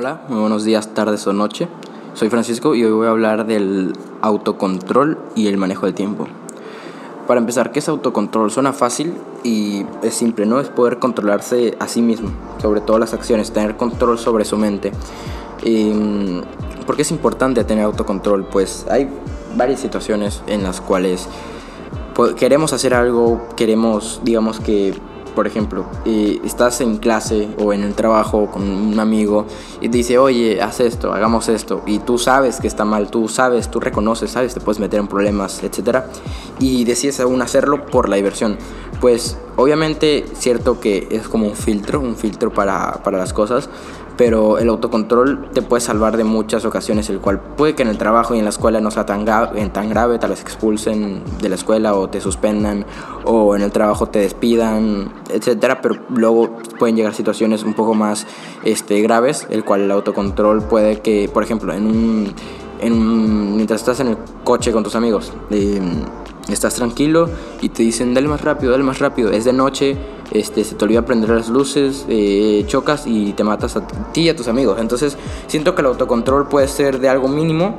Hola, muy buenos días, tardes o noche. Soy Francisco y hoy voy a hablar del autocontrol y el manejo del tiempo. Para empezar, ¿qué es autocontrol? Suena fácil y es simple, ¿no? Es poder controlarse a sí mismo, sobre todas las acciones, tener control sobre su mente. Em, ¿Por qué es importante tener autocontrol? Pues hay varias situaciones en las cuales queremos hacer algo, queremos, digamos que por ejemplo, estás en clase o en el trabajo con un amigo y dice, oye, haz esto, hagamos esto, y tú sabes que está mal, tú sabes, tú reconoces, sabes, te puedes meter en problemas, etc. Y decides aún hacerlo por la diversión. Pues obviamente cierto que es como un filtro, un filtro para, para las cosas, pero el autocontrol te puede salvar de muchas ocasiones, el cual puede que en el trabajo y en la escuela no sea tan, tan grave, tal vez expulsen de la escuela o te suspendan o en el trabajo te despidan, etcétera, pero luego pueden llegar situaciones un poco más este, graves, el cual el autocontrol puede que, por ejemplo, en un, en mientras estás en el coche con tus amigos, eh, estás tranquilo y te dicen, dale más rápido, dale más rápido, es de noche, este, se te olvida prender las luces, eh, chocas y te matas a ti y a tus amigos. Entonces siento que el autocontrol puede ser de algo mínimo,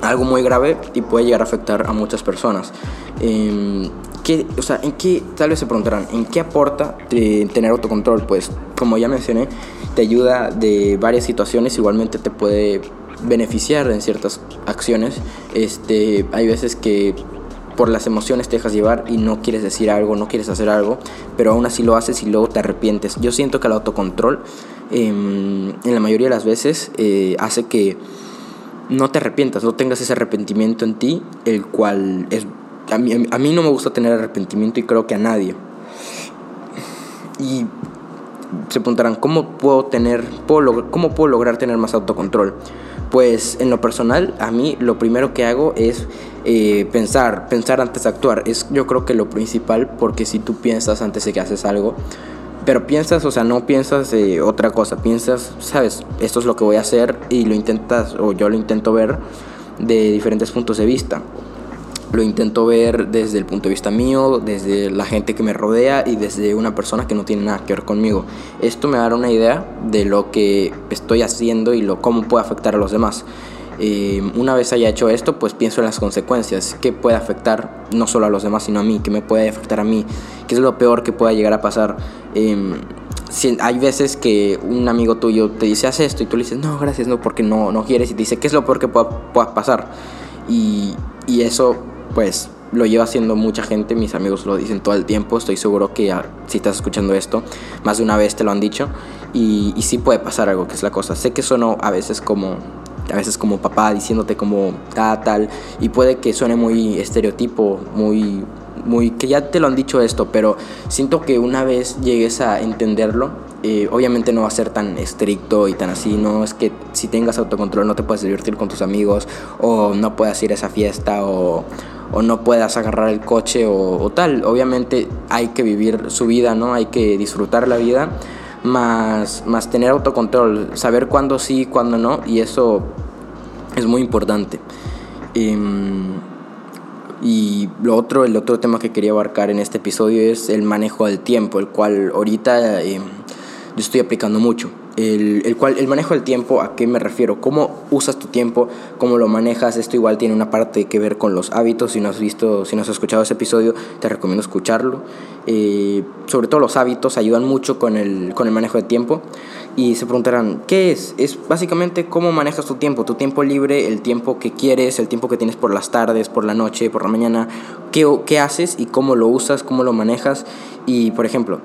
algo muy grave y puede llegar a afectar a muchas personas. Eh, ¿qué, o sea, ¿En qué, tal vez se preguntarán, ¿en qué aporta tener autocontrol? Pues como ya mencioné, te ayuda de varias situaciones, igualmente te puede beneficiar en ciertas acciones. Este, hay veces que por las emociones te dejas llevar y no quieres decir algo, no quieres hacer algo, pero aún así lo haces y luego te arrepientes. Yo siento que el autocontrol em, en la mayoría de las veces eh, hace que no te arrepientas, no tengas ese arrepentimiento en ti, el cual es... A mí, a mí no me gusta tener arrepentimiento y creo que a nadie. Y se preguntarán, ¿cómo puedo, tener, puedo, ¿cómo puedo lograr tener más autocontrol? Pues en lo personal, a mí lo primero que hago es eh, pensar, pensar antes de actuar. Es yo creo que lo principal, porque si tú piensas antes de que haces algo, pero piensas, o sea, no piensas otra cosa, piensas, sabes, esto es lo que voy a hacer y lo intentas, o yo lo intento ver de diferentes puntos de vista. Lo intento ver desde el punto de vista mío, desde la gente que me rodea y desde una persona que no tiene nada que ver conmigo. Esto me dará una idea de lo que estoy haciendo y lo, cómo puede afectar a los demás. Eh, una vez haya hecho esto, pues pienso en las consecuencias, qué puede afectar no solo a los demás, sino a mí, qué me puede afectar a mí, qué es lo peor que pueda llegar a pasar. Eh, si, hay veces que un amigo tuyo te dice, haz esto, y tú le dices, no, gracias, no, porque no, no quieres, y te dice, ¿qué es lo peor que pueda, pueda pasar? Y, y eso pues lo lleva haciendo mucha gente, mis amigos lo dicen todo el tiempo, estoy seguro que si estás escuchando esto, más de una vez te lo han dicho y, sí puede pasar algo, que es la cosa. Sé que sueno a veces como a veces como papá diciéndote como tal, tal, y puede que suene muy estereotipo, muy, muy, que ya te lo han dicho esto, pero siento que una vez llegues a entenderlo, eh, obviamente no va a ser tan estricto y tan así, no es que si tengas autocontrol no te puedes divertir con tus amigos, o no puedas ir a esa fiesta, o no puedas agarrar el coche o, tal. Obviamente hay que vivir su vida, ¿no? Hay que disfrutar la vida, más, más tener autocontrol, saber cuándo sí, cuándo no, y eso es muy importante. Em, y lo otro, el otro tema que quería abarcar en este episodio es el manejo del tiempo, el cual ahorita em, yo estoy aplicando mucho el, el, cual, el manejo del tiempo, ¿a qué me refiero? ¿Cómo usas tu tiempo? ¿Cómo lo manejas? Esto igual tiene una parte que ver con los hábitos. Si no has visto, si no has escuchado ese episodio, te recomiendo escucharlo. Eh, sobre todo los hábitos ayudan mucho con el, con el manejo del tiempo. Y se preguntarán, ¿qué es? Es básicamente cómo manejas tu tiempo, tu tiempo libre, el tiempo que quieres, el tiempo que tienes por las tardes, por la noche, por la mañana. ¿Qué, qué haces y cómo lo usas, cómo lo manejas? Y, por ejemplo,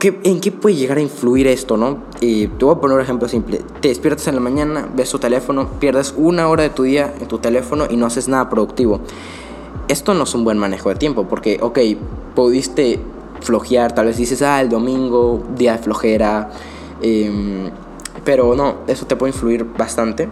¿En qué puede llegar a influir esto, no? te voy a poner un ejemplo simple. Te despiertas en la mañana, ves tu teléfono, pierdes una hora de tu día en tu teléfono y no haces nada productivo. Esto no es un buen manejo de tiempo porque, ok, pudiste flojear, tal vez dices, ah, el domingo, día de flojera, em, pero no, eso te puede influir bastante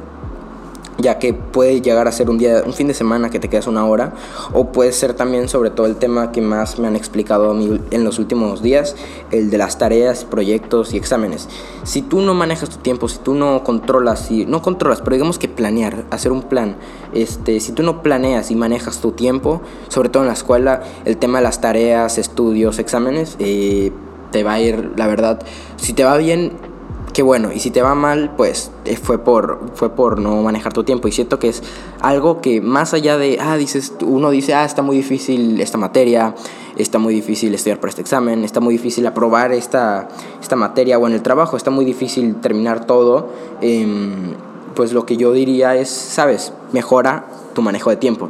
ya que puede llegar a ser un día, un fin de semana que te quedas una hora, o puede ser también sobre todo el tema que más me han explicado a mí en los últimos días, el de las tareas, proyectos y exámenes. Si tú no manejas tu tiempo, si tú no controlas, si no controlas, pero digamos que planear, hacer un plan, este, si tú no planeas y manejas tu tiempo, sobre todo en la escuela, el tema de las tareas, estudios, exámenes, eh, te va a ir, la verdad, si te va bien qué bueno. Y si te va mal, pues eh, fue por, fue por no manejar tu tiempo. Y siento que es algo que más allá de, ah, dices, uno dice, ah, está muy difícil esta materia, está muy difícil estudiar para este examen, está muy difícil aprobar esta, esta materia o en el trabajo, está muy difícil terminar todo. Em, pues lo que yo diría es, sabes, mejora tu manejo de tiempo.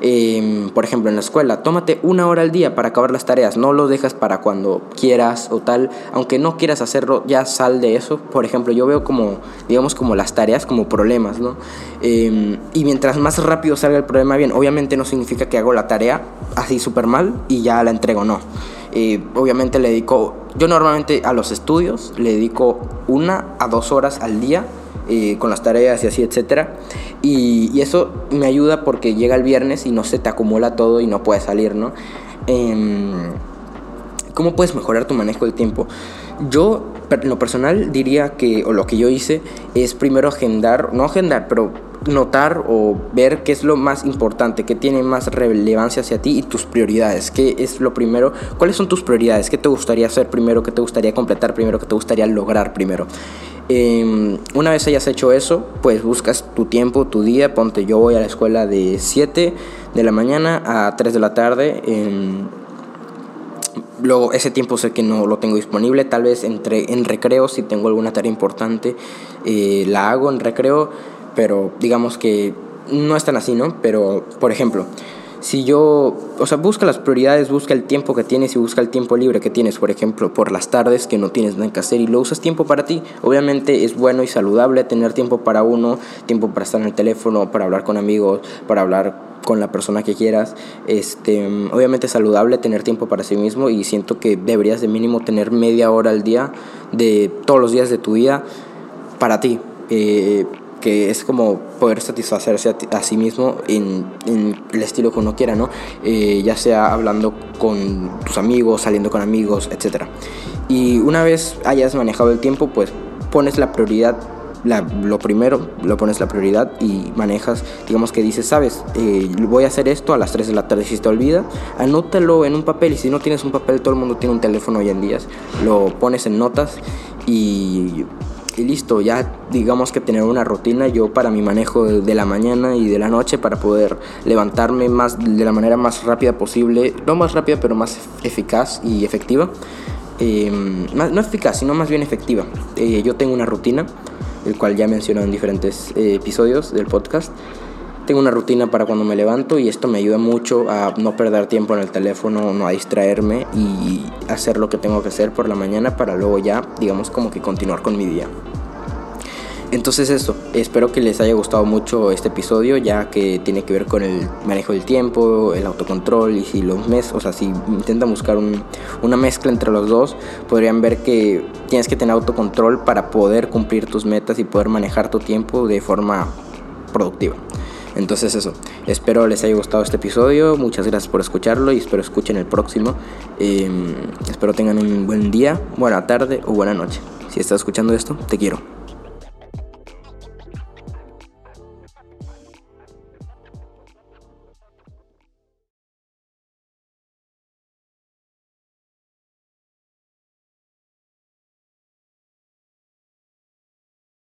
Em, por ejemplo, en la escuela, tómate una hora al día para acabar las tareas, no lo dejas para cuando quieras o tal, aunque no quieras hacerlo, ya sal de eso. Por ejemplo, yo veo como, digamos, como las tareas como problemas, ¿no? Em, y mientras más rápido salga el problema, bien, obviamente no significa que hago la tarea así súper mal y ya la entrego, no. Eh, obviamente le dedico, yo normalmente a los estudios le dedico una a dos horas al día eh, con las tareas y así, etcétera. Y, eso me ayuda porque llega el viernes y no se te acumula todo y no puedes salir, ¿no? Em, ¿Cómo puedes mejorar tu manejo del tiempo? Yo, en lo personal, diría que, o lo que yo hice, es primero agendar, no agendar, pero notar o ver qué es lo más importante, qué tiene más relevancia hacia ti y tus prioridades. ¿Qué es lo primero? ¿Cuáles son tus prioridades? ¿Qué te gustaría hacer primero? ¿Qué te gustaría completar primero? ¿Qué te gustaría lograr primero? Em, una vez hayas hecho eso, pues buscas tu tiempo, tu día. Ponte, yo voy a la escuela de 7 de la mañana a 3 de la tarde. luego ese tiempo sé que no lo tengo disponible. Tal vez entre, en recreo, si tengo alguna tarea importante, eh, la hago en recreo pero digamos que no es tan así, ¿no? Pero, por ejemplo, si yo, o sea, busca las prioridades, busca el tiempo que tienes y busca el tiempo libre que tienes, por ejemplo, por las tardes que no tienes nada que hacer y lo usas tiempo para ti. Obviamente es bueno y saludable tener tiempo para uno, tiempo para estar en el teléfono, para hablar con amigos, para hablar con la persona que quieras. Este, obviamente es saludable tener tiempo para sí mismo y siento que deberías de mínimo tener media hora al día de todos los días de tu vida para ti. Eh, que es como poder satisfacerse a, sí mismo en, el estilo que uno quiera, ¿no? Eh, ya sea hablando con tus amigos, saliendo con amigos, etc. Y una vez hayas manejado el tiempo, pues pones la prioridad, lo primero, lo pones la prioridad y manejas, digamos que dices, sabes, eh, voy a hacer esto a las 3 de la tarde, si te olvida, anótalo en un papel y si no tienes un papel, todo el mundo tiene un teléfono hoy en día, lo pones en notas y y listo, ya digamos que tener una rutina yo para mi manejo de la mañana y de la noche para poder levantarme más de la manera más rápida posible, no más rápida pero más eficaz y efectiva. Em, no eficaz, sino más bien efectiva. Eh, yo tengo una rutina, el cual ya mencionado en diferentes eh, episodios del podcast. Tengo una rutina para cuando me levanto y esto me ayuda mucho a no perder tiempo en el teléfono, no a distraerme y hacer lo que tengo que hacer por la mañana para luego ya, digamos, como que continuar con mi día. Entonces eso, espero que les haya gustado mucho este episodio ya que tiene que ver con el manejo del tiempo, el autocontrol y si los mes, o sea, si intentan buscar una mezcla entre los dos, podrían ver que tienes que tener autocontrol para poder cumplir tus metas y poder manejar tu tiempo de forma productiva. Entonces eso, espero les haya gustado este episodio, muchas gracias por escucharlo y espero escuchen el próximo. Em, espero tengan un buen día, buena tarde o buena noche. Si estás escuchando esto, te quiero.